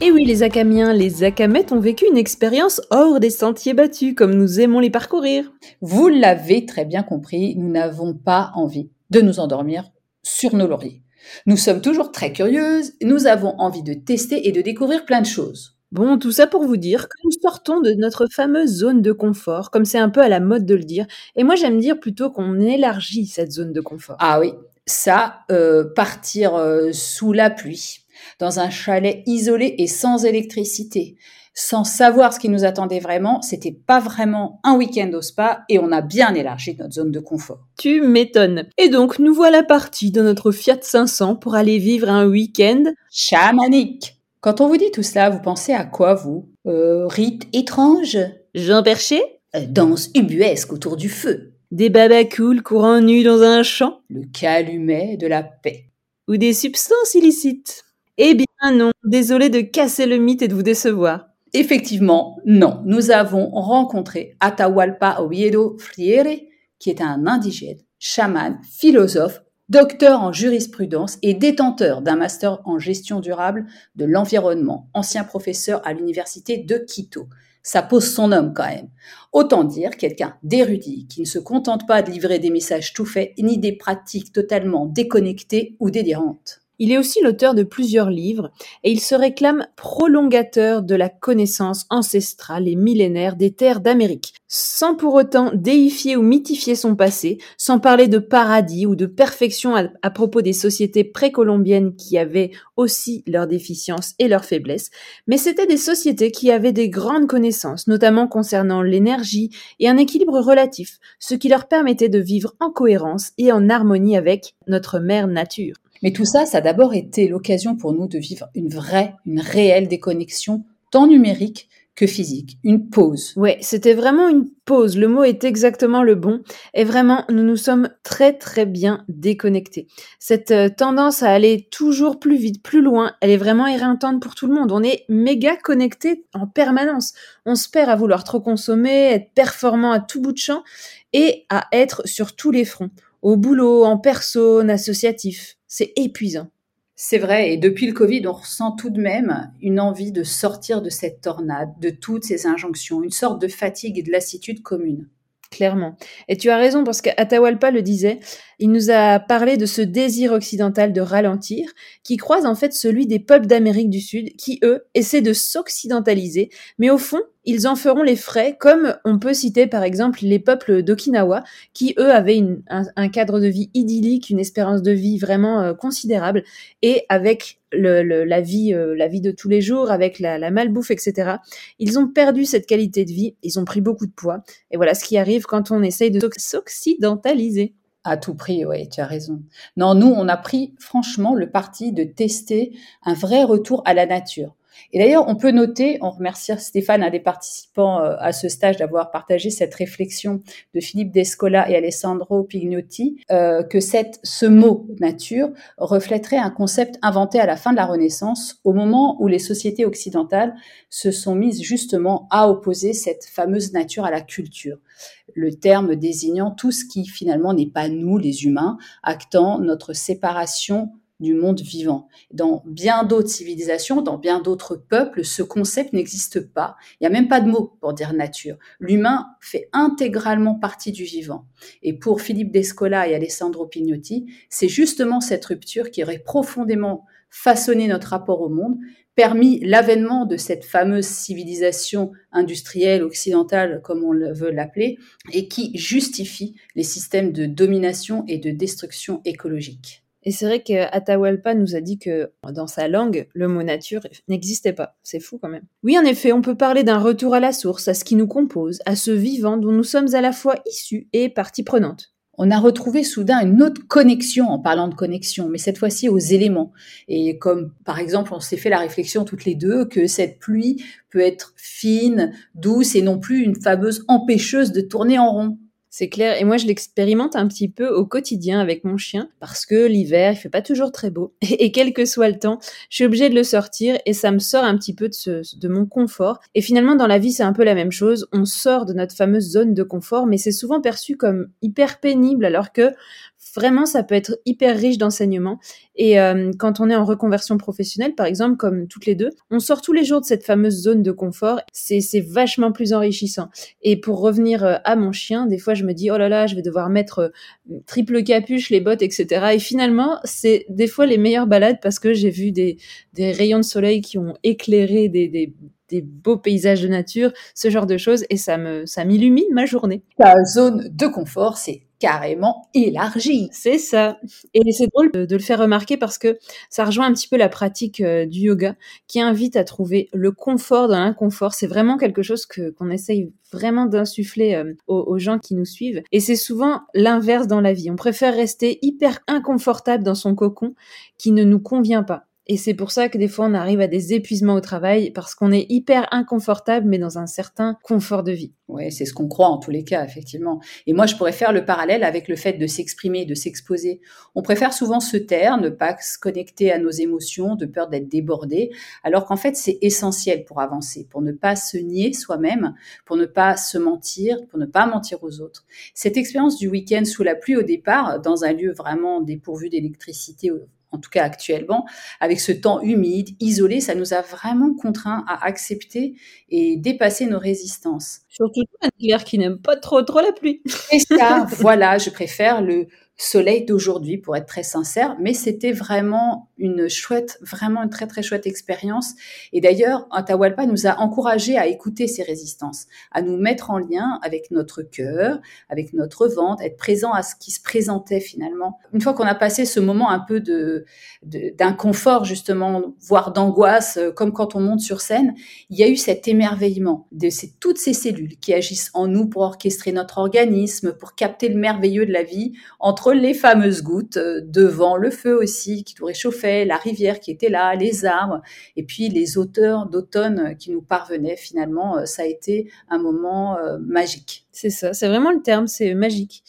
Et oui, les Acamiens, les Acamettes ont vécu une expérience hors des sentiers battus, comme nous aimons les parcourir. Vous l'avez très bien compris, nous n'avons pas envie de nous endormir sur nos lauriers. Nous sommes toujours très curieuses, nous avons envie de tester et de découvrir plein de choses. Bon, tout ça pour vous dire que nous sortons de notre fameuse zone de confort, comme c'est un peu à la mode de le dire. Et moi, j'aime dire plutôt qu'on élargit cette zone de confort. Ah oui, ça, euh, partir euh, sous la pluie, dans un chalet isolé et sans électricité, sans savoir ce qui nous attendait vraiment, c'était pas vraiment un week-end au spa et on a bien élargi notre zone de confort. Tu m'étonnes. Et donc, nous voilà partis dans notre Fiat 500 pour aller vivre un week-end chamanique. Quand on vous dit tout cela, vous pensez à quoi, vous? Euh, Rite étrange Jean Perché? Euh, Danse ubuesque autour du feu Des babacools courant nus dans un champ? Le calumet de la paix Ou des substances illicites? Eh bien non, désolé de casser le mythe et de vous décevoir. Effectivement, non. Nous avons rencontré Atahualpa Oviedo Friere, qui est un indigène, chaman, philosophe, docteur en jurisprudence et détenteur d'un master en gestion durable de l'environnement, ancien professeur à l'université de Quito. Ça pose son homme quand même. Autant dire quelqu'un d'érudit qui ne se contente pas de livrer des messages tout faits ni des pratiques totalement déconnectées ou délirantes. Il est aussi l'auteur de plusieurs livres et il se réclame prolongateur de la connaissance ancestrale et millénaire des terres d'Amérique, sans pour autant déifier ou mythifier son passé, sans parler de paradis ou de perfection à, propos des sociétés précolombiennes qui avaient aussi leurs déficiences et leurs faiblesses, mais c'était des sociétés qui avaient des grandes connaissances, notamment concernant l'énergie et un équilibre relatif, ce qui leur permettait de vivre en cohérence et en harmonie avec notre mère nature. Mais tout ça, ça a d'abord été l'occasion pour nous de vivre une vraie, une réelle déconnexion, tant numérique que physique, une pause. Ouais, c'était vraiment une pause. Le mot est exactement le bon. Et vraiment, nous nous sommes très très bien déconnectés. Cette euh, tendance à aller toujours plus vite, plus loin, elle est vraiment éreintante pour tout le monde. On est méga connecté en permanence. On se perd à vouloir trop consommer, être performant à tout bout de champ et à être sur tous les fronts. Au boulot, en personne, associatif. C'est épuisant. C'est vrai, et depuis le Covid, on ressent tout de même une envie de sortir de cette tornade, de toutes ces injonctions, une sorte de fatigue et de lassitude commune. Clairement. Et tu as raison parce qu'Atahualpa le disait, il nous a parlé de ce désir occidental de ralentir qui croise en fait celui des peuples d'Amérique du Sud qui, eux, essaient de s'occidentaliser, mais au fond, ils en feront les frais, comme on peut citer par exemple les peuples d'Okinawa, qui eux avaient un, cadre de vie idyllique, une espérance de vie vraiment euh, considérable, et avec la vie, euh, la vie de tous les jours, avec la, la, malbouffe, etc. Ils ont perdu cette qualité de vie, ils ont pris beaucoup de poids, et voilà ce qui arrive quand on essaye de s'occidentaliser. À tout prix, oui, tu as raison. Non, nous, on a pris franchement le parti de tester un vrai retour à la nature. Et d'ailleurs, on peut noter, on remercie Stéphane, un des participants euh, à ce stage, d'avoir partagé cette réflexion de Philippe Descola et Alessandro Pignotti, euh, que cette, ce mot nature reflèterait un concept inventé à la fin de la Renaissance, au moment où les sociétés occidentales se sont mises justement à opposer cette fameuse nature à la culture. Le terme désignant tout ce qui finalement n'est pas nous, les humains, actant notre séparation du monde vivant. Dans bien d'autres civilisations, dans bien d'autres peuples, ce concept n'existe pas. Il n'y a même pas de mot pour dire nature. L'humain fait intégralement partie du vivant. Et pour Philippe Descola et Alessandro Pignotti, c'est justement cette rupture qui aurait profondément façonné notre rapport au monde, permis l'avènement de cette fameuse civilisation industrielle occidentale, comme on veut l'appeler, et qui justifie les systèmes de domination et de destruction écologique. Et c'est vrai qu'Atahualpa nous a dit que dans sa langue, le mot nature n'existait pas. C'est fou quand même. Oui, en effet, on peut parler d'un retour à la source, à ce qui nous compose, à ce vivant dont nous sommes à la fois issus et partie prenante. On a retrouvé soudain une autre connexion en parlant de connexion, mais cette fois-ci aux éléments. Et comme par exemple, on s'est fait la réflexion toutes les deux que cette pluie peut être fine, douce et non plus une fameuse empêcheuse de tourner en rond. C'est clair. Et moi, je l'expérimente un petit peu au quotidien avec mon chien parce que l'hiver, il fait pas toujours très beau. Et, quel que soit le temps, je suis obligée de le sortir et ça me sort un petit peu de, ce, de mon confort. Et finalement, dans la vie, c'est un peu la même chose. On sort de notre fameuse zone de confort, mais c'est souvent perçu comme hyper pénible alors que vraiment, ça peut être hyper riche d'enseignements. Et euh, quand on est en reconversion professionnelle, par exemple, comme toutes les deux, on sort tous les jours de cette fameuse zone de confort. C'est vachement plus enrichissant. Et pour revenir euh, à mon chien, des fois, je me dis, oh là là, je vais devoir mettre euh, triple capuche, les bottes, etc. Et finalement, c'est des fois les meilleures balades parce que j'ai vu des, rayons de soleil qui ont éclairé des beaux paysages de nature, ce genre de choses, et ça me, ça m'illumine ma journée. La zone de confort, c'est carrément élargi. C'est ça. Et c'est drôle de, le faire remarquer parce que ça rejoint un petit peu la pratique euh, du yoga qui invite à trouver le confort dans l'inconfort. C'est vraiment quelque chose que qu'on essaye vraiment d'insuffler euh, aux, gens qui nous suivent. Et c'est souvent l'inverse dans la vie. On préfère rester hyper inconfortable dans son cocon qui ne nous convient pas. Et c'est pour ça que des fois on arrive à des épuisements au travail parce qu'on est hyper inconfortable mais dans un certain confort de vie. Oui, c'est ce qu'on croit en tous les cas, effectivement. Et moi, je pourrais faire le parallèle avec le fait de s'exprimer, de s'exposer. On préfère souvent se taire, ne pas se connecter à nos émotions, de peur d'être débordé, alors qu'en fait, c'est essentiel pour avancer, pour ne pas se nier soi-même, pour ne pas se mentir, pour ne pas mentir aux autres. Cette expérience du week-end sous la pluie au départ, dans un lieu vraiment dépourvu d'électricité en tout cas actuellement, avec ce temps humide, isolé, ça nous a vraiment contraints à accepter et dépasser nos résistances. Surtout Claire qui n'aime pas trop trop la pluie. Et ça, voilà, je préfère le soleil d'aujourd'hui, pour être très sincère. Mais c'était vraiment une chouette, vraiment une très très chouette expérience. Et d'ailleurs, Atahualpa nous a encouragé à écouter ces résistances, à nous mettre en lien avec notre cœur, avec notre ventre, être présent à ce qui se présentait finalement. Une fois qu'on a passé ce moment un peu de d'inconfort justement, voire d'angoisse, euh, comme quand on monte sur scène, il y a eu cet émerveillement de ces, toutes ces cellules qui agissent en nous pour orchestrer notre organisme, pour capter le merveilleux de la vie entre les fameuses gouttes, euh, devant le feu aussi qui nous réchauffait, la rivière qui était là, les arbres, et puis les auteurs d'automne qui nous parvenaient. Finalement, euh, ça a été un moment euh, magique. C'est ça, c'est vraiment le terme, c'est magique.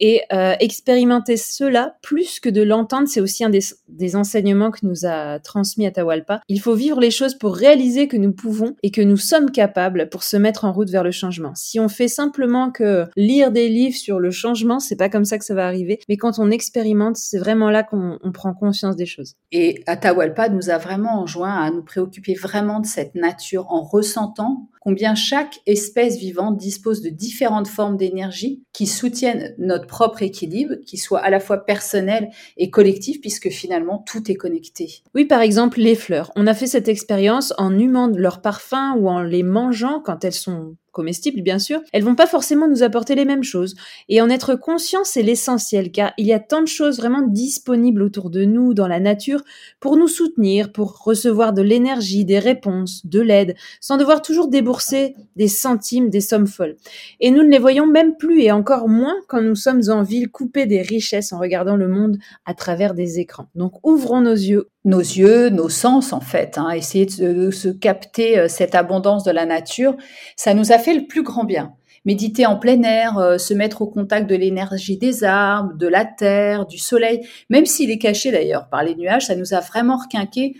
Et euh, expérimenter cela, plus que de l'entendre, c'est aussi un des, des, enseignements que nous a transmis Atahualpa. Il faut vivre les choses pour réaliser que nous pouvons et que nous sommes capables pour se mettre en route vers le changement. Si on fait simplement que lire des livres sur le changement, c'est pas comme ça que ça va arriver. Mais quand on expérimente, c'est vraiment là qu'on prend conscience des choses. Et Atahualpa nous a vraiment enjoint à nous préoccuper vraiment de cette nature en ressentant combien chaque espèce vivante dispose de différentes formes d'énergie qui soutiennent notre propre équilibre, qui soit à la fois personnel et collectif, puisque finalement tout est connecté. Oui, par exemple, les fleurs. On a fait cette expérience en humant leur parfum ou en les mangeant quand elles sont comestibles bien sûr, elles vont pas forcément nous apporter les mêmes choses. Et en être conscient, c'est l'essentiel, car il y a tant de choses vraiment disponibles autour de nous, dans la nature, pour nous soutenir, pour recevoir de l'énergie, des réponses, de l'aide, sans devoir toujours débourser des centimes, des sommes folles. Et nous ne les voyons même plus, et encore moins quand nous sommes en ville, coupés des richesses en regardant le monde à travers des écrans. Donc ouvrons nos yeux nos yeux, nos sens en fait, hein, essayer de, se capter euh, cette abondance de la nature, ça nous a fait le plus grand bien. Méditer en plein air, euh, se mettre au contact de l'énergie des arbres, de la terre, du soleil, même s'il est caché d'ailleurs par les nuages, ça nous a vraiment requinqué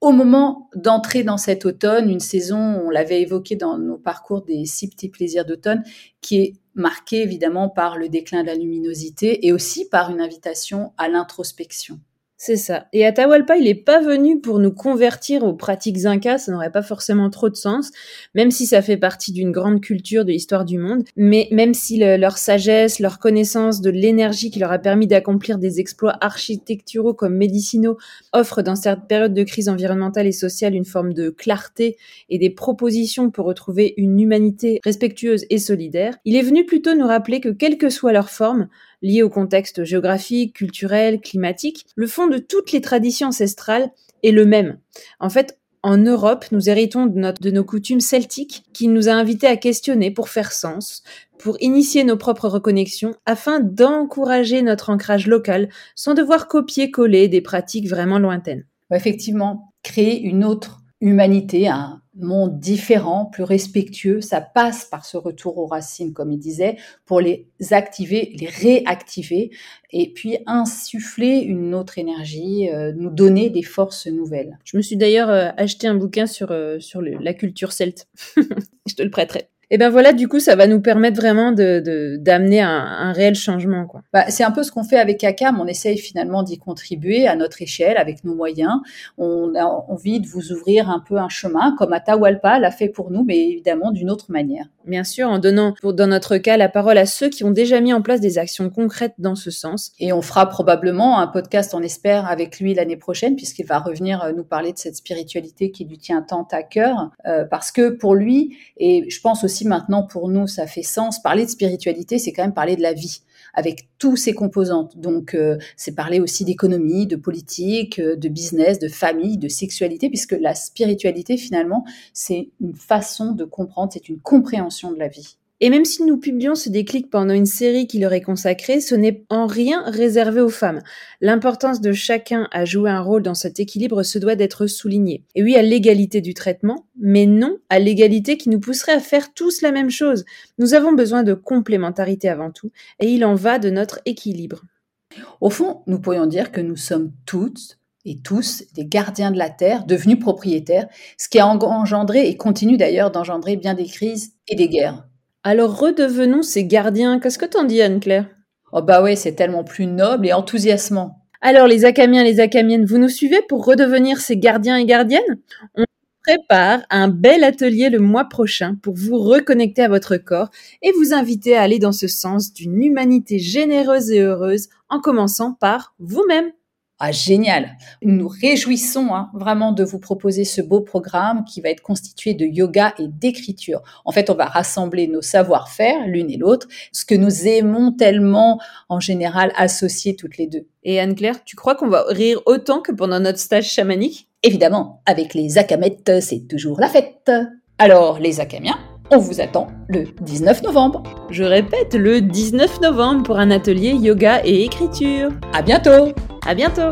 au moment d'entrer dans cet automne, une saison, on l'avait évoqué dans nos parcours des six petits plaisirs d'automne, qui est marquée évidemment par le déclin de la luminosité et aussi par une invitation à l'introspection. C'est ça. Et Atahualpa, il n'est pas venu pour nous convertir aux pratiques incas, ça n'aurait pas forcément trop de sens, même si ça fait partie d'une grande culture de l'histoire du monde. Mais même si leur sagesse, leur connaissance de l'énergie qui leur a permis d'accomplir des exploits architecturaux comme médicinaux offrent dans cette période de crise environnementale et sociale une forme de clarté et des propositions pour retrouver une humanité respectueuse et solidaire, il est venu plutôt nous rappeler que quelle que soit leur forme, liées au contexte géographique, culturel, climatique, le fond de toutes les traditions ancestrales est le même. En fait, en Europe, nous héritons de, nos coutumes celtiques qui nous a invités à questionner pour faire sens, pour initier nos propres reconnexions, afin d'encourager notre ancrage local sans devoir copier-coller des pratiques vraiment lointaines. Effectivement, créer une autre humanité, monde différent, plus respectueux. Ça passe par ce retour aux racines, comme il disait, pour les activer, les réactiver, et puis insuffler une autre énergie, euh, nous donner des forces nouvelles. Je me suis d'ailleurs euh, acheté un bouquin sur, euh, sur la culture celte. Je te le prêterai. Et ben voilà, du coup, ça va nous permettre vraiment de d'amener un, un, réel changement, quoi. Bah, c'est un peu ce qu'on fait avec ACAM. On essaye finalement d'y contribuer à notre échelle, avec nos moyens. On a envie de vous ouvrir un peu un chemin, comme Atahualpa l'a fait pour nous, mais évidemment d'une autre manière. Bien sûr, en donnant, pour, dans notre cas, la parole à ceux qui ont déjà mis en place des actions concrètes dans ce sens. Et on fera probablement un podcast, on espère, avec lui l'année prochaine, puisqu'il va revenir euh, nous parler de cette spiritualité qui lui tient tant à cœur, euh, parce que pour lui, et je pense aussi maintenant pour nous, ça fait sens. Parler de spiritualité, c'est quand même parler de la vie avec tous ses composantes. Donc, euh, c'est parler aussi d'économie, de politique, euh, de business, de famille, de sexualité, puisque la spiritualité, finalement, c'est une façon de comprendre, c'est une compréhension de la vie. Et même si nous publions ce déclic pendant une série qui leur est consacrée, ce n'est en rien réservé aux femmes. L'importance de chacun à jouer un rôle dans cet équilibre se doit d'être soulignée. Et oui, à l'égalité du traitement, mais non à l'égalité qui nous pousserait à faire tous la même chose. Nous avons besoin de complémentarité avant tout, et il en va de notre équilibre. Au fond, nous pourrions dire que nous sommes toutes et tous des gardiens de la terre, devenus propriétaires, ce qui a engendré et continue d'ailleurs d'engendrer bien des crises et des guerres. Alors redevenons ces gardiens. Qu'est-ce que t'en dis, Anne-Claire? Oh bah ouais, c'est tellement plus noble et enthousiasmant. Alors les Acamiens, les Acamiennes, vous nous suivez pour redevenir ces gardiens et gardiennes? On prépare un bel atelier le mois prochain pour vous reconnecter à votre corps et vous inviter à aller dans ce sens d'une humanité généreuse et heureuse en commençant par vous-même. Ah, génial. Nous nous réjouissons hein, vraiment de vous proposer ce beau programme qui va être constitué de yoga et d'écriture. En fait, on va rassembler nos savoir-faire l'une et l'autre, ce que nous aimons tellement en général associer toutes les deux. Et Anne-Claire, tu crois qu'on va rire autant que pendant notre stage chamanique? Évidemment, avec les akamettes, c'est toujours la fête. Alors, les akamiens, on vous attend le 19 novembre. Je répète, le 19 novembre pour un atelier yoga et écriture. À bientôt à bientôt